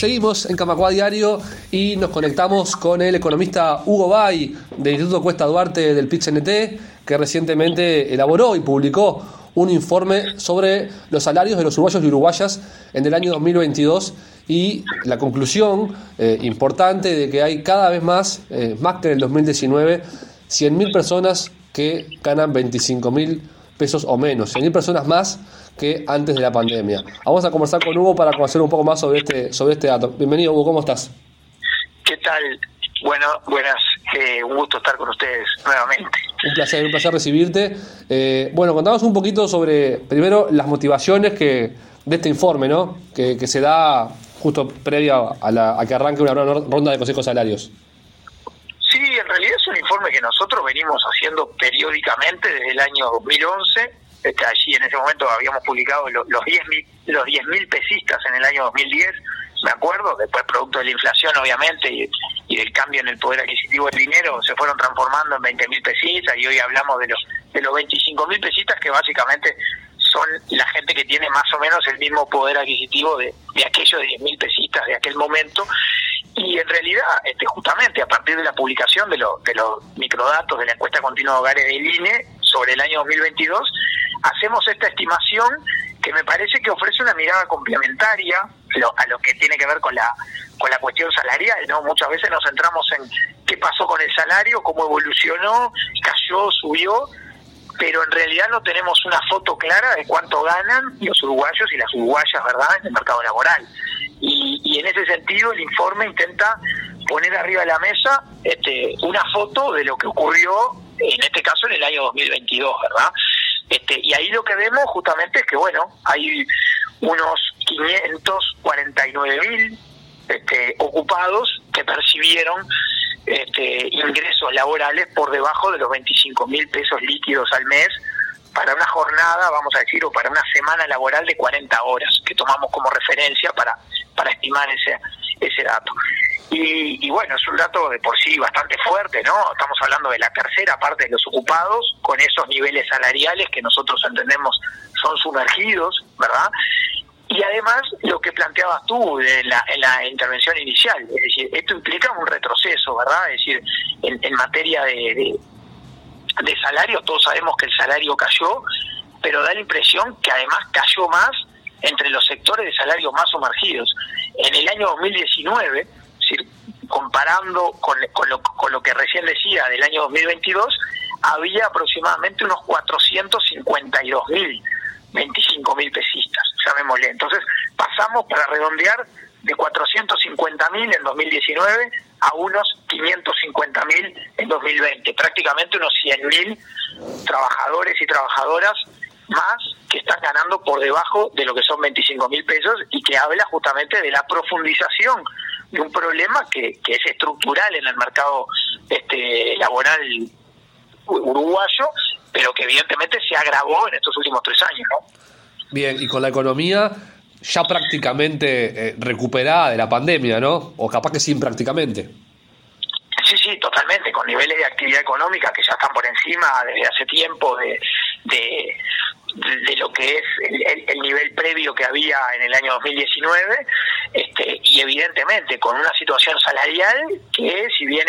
Seguimos en Camacua Diario y nos conectamos con el economista Hugo Bay del Instituto Cuesta Duarte del PIT-CNT, que recientemente elaboró y publicó un informe sobre los salarios de los uruguayos y uruguayas en el año 2022 y la conclusión eh, importante de que hay cada vez más, eh, más que en el 2019, 100.000 personas que ganan 25.000 pesos o menos, 100.000 personas más que antes de la pandemia. Vamos a conversar con Hugo para conocer un poco más sobre este, sobre este dato. Bienvenido, Hugo, ¿cómo estás? ¿Qué tal? Bueno, buenas, eh, un gusto estar con ustedes nuevamente. Un placer, un placer recibirte. Eh, bueno, contamos un poquito sobre, primero, las motivaciones que de este informe, ¿no? Que, que se da justo previo a, la, a que arranque una ronda de consejos salarios. Sí, en realidad es un informe que nosotros venimos haciendo periódicamente desde el año 2011 este, allí en ese momento habíamos publicado los, los 10.000 los 10.000 pesistas en el año 2010, me acuerdo, después producto de la inflación obviamente y, del cambio en el poder adquisitivo del dinero se fueron transformando en 20.000 pesistas y hoy hablamos de los de los 25.000 pesistas que básicamente son la gente que tiene más o menos el mismo poder adquisitivo de, de aquellos 10.000 pesistas de aquel momento. Y en realidad, este, justamente a partir de la publicación de, de los microdatos de la encuesta continua de hogares del INE sobre el año 2022, hacemos esta estimación que me parece que ofrece una mirada complementaria a lo que tiene que ver con la con la cuestión salarial, ¿no? Muchas veces nos centramos en qué pasó con el salario, cómo evolucionó, cayó, subió, pero en realidad no tenemos una foto clara de cuánto ganan los uruguayos y las uruguayas, ¿verdad?, en el mercado laboral. Y, y en ese sentido el informe intenta poner arriba de la mesa este, una foto de lo que ocurrió, en este caso en el año 2022, ¿verdad? Este, y ahí lo que vemos justamente es que, bueno, hay unos 549 mil este, ocupados que percibieron este, ingresos laborales por debajo de los 25 mil pesos líquidos al mes para una jornada, vamos a decir, o para una semana laboral de 40 horas, que tomamos como referencia para, para estimar ese, ese dato. Y, bueno, es un dato de por sí bastante fuerte, ¿no? Estamos hablando de la tercera parte de los ocupados, con esos niveles salariales que nosotros entendemos son sumergidos, ¿verdad? Y además, lo que planteabas tú en la, en la intervención inicial, es decir, esto implica un retroceso, ¿verdad? Es decir, en, materia de, de salario, todos sabemos que el salario cayó, pero da la impresión que además cayó más entre los sectores de salario más sumergidos. En el año 2019, comparando con, lo, con lo que recién decía del año 2022, había aproximadamente unos 452 mil, 25 mil pesistas, llamémosle. Entonces pasamos, para redondear, de 450 mil en 2019 a unos 550 mil en 2020, prácticamente unos 100 mil trabajadores y trabajadoras más que están ganando por debajo de lo que son 25 mil pesos y que habla justamente de la profundización de un problema que, que es estructural en el mercado este laboral uruguayo, pero que evidentemente se agravó en estos últimos tres años. ¿no? Bien, y con la economía ya prácticamente eh, recuperada de la pandemia, ¿no? O capaz que sin prácticamente. Sí, sí, totalmente, con niveles de actividad económica que ya están por encima desde hace tiempo de, de, de lo que es el, nivel previo que había en el año 2019 este, y evidentemente con una situación salarial que si bien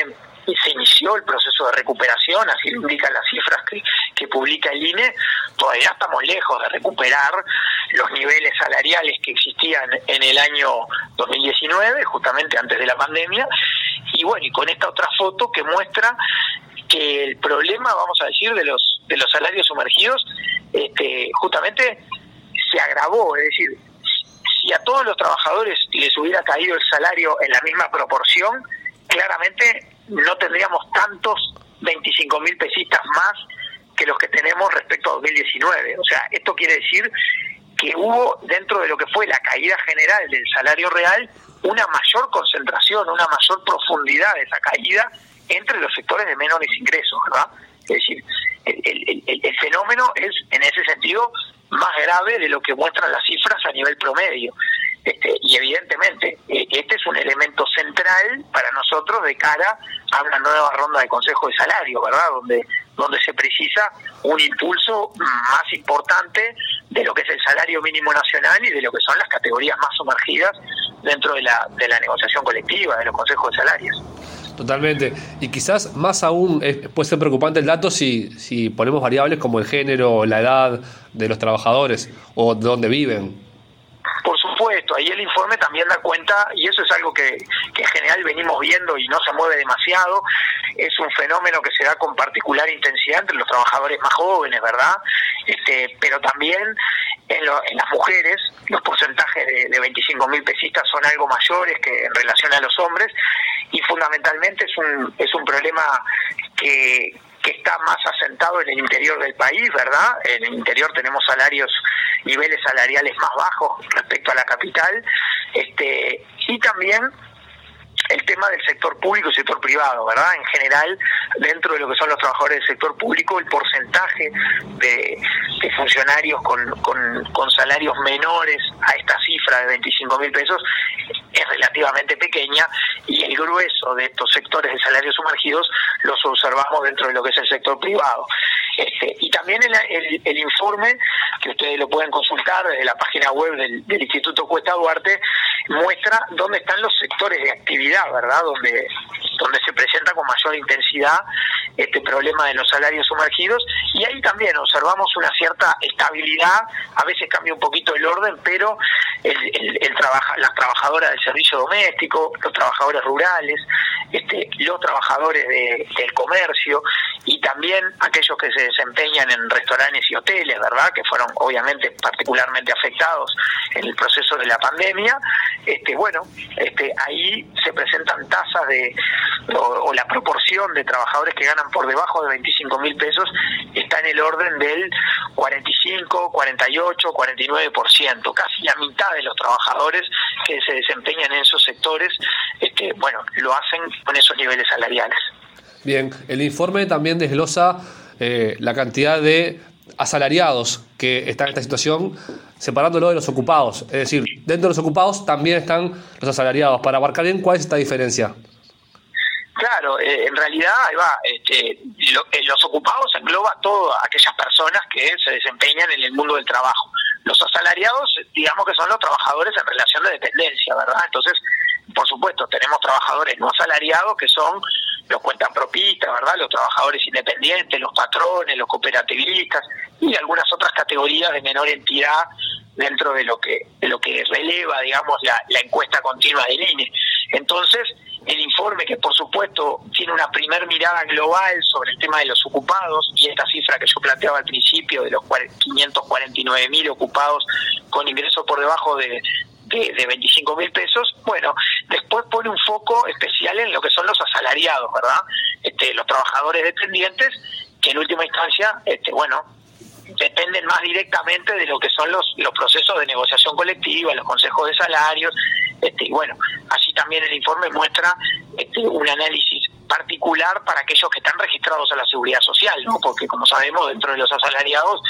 se inició el proceso de recuperación, así lo indican las cifras que, que publica el INE, todavía estamos lejos de recuperar los niveles salariales que existían en el año 2019, justamente antes de la pandemia, y bueno, y con esta otra foto que muestra que el problema, vamos a decir, de los de los salarios sumergidos, este, justamente se agravó, es decir, si a todos los trabajadores les hubiera caído el salario en la misma proporción, claramente no tendríamos tantos 25 mil pesistas más que los que tenemos respecto a 2019. O sea, esto quiere decir que hubo dentro de lo que fue la caída general del salario real una mayor concentración, una mayor profundidad de esa caída entre los sectores de menores ingresos, ¿verdad? Es decir, el, fenómeno es en ese sentido más grave de lo que muestran las cifras a nivel promedio. Este, y evidentemente, eh, este es un elemento central para nosotros de cara a una nueva ronda de consejo de salario, ¿verdad? Donde, donde se precisa un impulso más importante de lo que es el salario mínimo nacional y de lo que son las categorías más sumergidas dentro de la, de la negociación colectiva, de los consejos de salarios. Totalmente. Y quizás más aún puede ser preocupante el dato si, si ponemos variables como el género, la edad de los trabajadores o de dónde viven. Por supuesto, ahí el informe también da cuenta, y eso es algo que, que en general venimos viendo y no se mueve demasiado, es un fenómeno que se da con particular intensidad entre los trabajadores más jóvenes, ¿verdad? Este, pero también en, las mujeres los porcentajes de, de 25 mil pesistas son algo mayores que en relación a los hombres y fundamentalmente es un, es un problema que, que está más asentado en el interior del país, ¿verdad? En el interior tenemos salarios, niveles salariales más bajos respecto a la capital, este, y también el tema del sector público y sector privado, ¿verdad? En general, dentro de lo que son los trabajadores del sector público, el porcentaje de, funcionarios con, con, salarios menores a esta cifra de 25 mil pesos es relativamente pequeña y grueso de estos sectores de salarios sumergidos los observamos dentro de lo que es el sector privado. Este, y también el, el, informe, que ustedes lo pueden consultar desde la página web del, del Instituto Cuesta Duarte, muestra dónde están los sectores de actividad, ¿verdad? Donde, donde se presenta con mayor intensidad este problema de los salarios sumergidos y ahí también observamos una cierta estabilidad, a veces cambia un poquito el orden, pero el, el, trabaja, las trabajadoras del servicio doméstico, los trabajadores rurales, este, los trabajadores del comercio y también aquellos que se desempeñan en restaurantes y hoteles, ¿verdad? Que fueron obviamente particularmente afectados en el proceso de la pandemia. Este, bueno, este, ahí se presentan tasas de o, la proporción de trabajadores que ganan por debajo de 25 mil pesos está en el orden del 45, 48, 49%, casi la mitad de los trabajadores que se desempeñan en esos sectores, este, bueno, lo hacen con esos niveles salariales. Bien, el informe también desglosa eh, la cantidad de asalariados que están en esta situación, separándolo de los ocupados. Es decir, dentro de los ocupados también están los asalariados. Para abarcar bien, ¿cuál es esta diferencia? Claro, eh, en realidad va, este, eh, los ocupados engloba todas aquellas personas que se desempeñan en el mundo del trabajo. Los asalariados, digamos que son los trabajadores en relación de dependencia, ¿verdad? Entonces, por supuesto, tenemos trabajadores no asalariados que son los cuentapropistas, ¿verdad? Los trabajadores independientes, los patrones, los cooperativistas y algunas otras categorías de menor entidad dentro de lo que lo que releva, digamos, la, la encuesta continua del INE. Entonces, el informe que por supuesto tiene una primer mirada global sobre el tema de los ocupados y esta cifra que yo planteaba al principio de los 549 mil ocupados con ingresos por debajo de, de, 25 mil pesos, bueno, después pone un foco especial en lo que son los asalariados, ¿verdad? Este, los trabajadores dependientes, que en última instancia, este, bueno, dependen más directamente de lo que son los, los procesos de negociación colectiva, los consejos de salarios, este, y bueno, así también el informe muestra este, un análisis particular para aquellos que están registrados a la seguridad social, ¿no? Porque como sabemos, dentro de los asalariados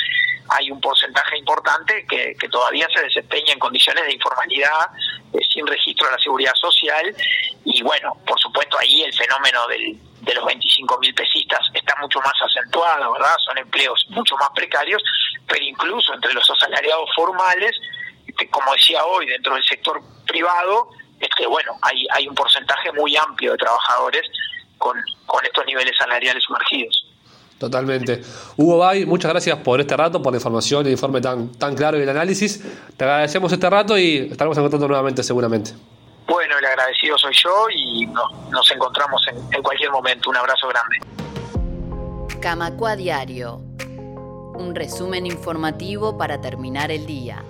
hay un porcentaje importante que, todavía se desempeña en condiciones de informalidad, eh, sin registro de la seguridad social, y bueno, por supuesto ahí el fenómeno del, de los 25 mil pesistas está mucho más acentuado, ¿verdad? Son empleos mucho más precarios, pero incluso entre los asalariados formales, este, como decía hoy, dentro del sector privado, este, bueno, hay, hay un porcentaje muy amplio de trabajadores con, con estos niveles salariales sumergidos. Totalmente. Hugo Bay, muchas gracias por este rato, por la información y el informe tan, tan claro y el análisis. Te agradecemos este rato y estaremos encontrando nuevamente seguramente. Bueno, el agradecido soy yo y nos encontramos en, en cualquier momento. Un abrazo grande. Camacua Diario. Un resumen informativo para terminar el día.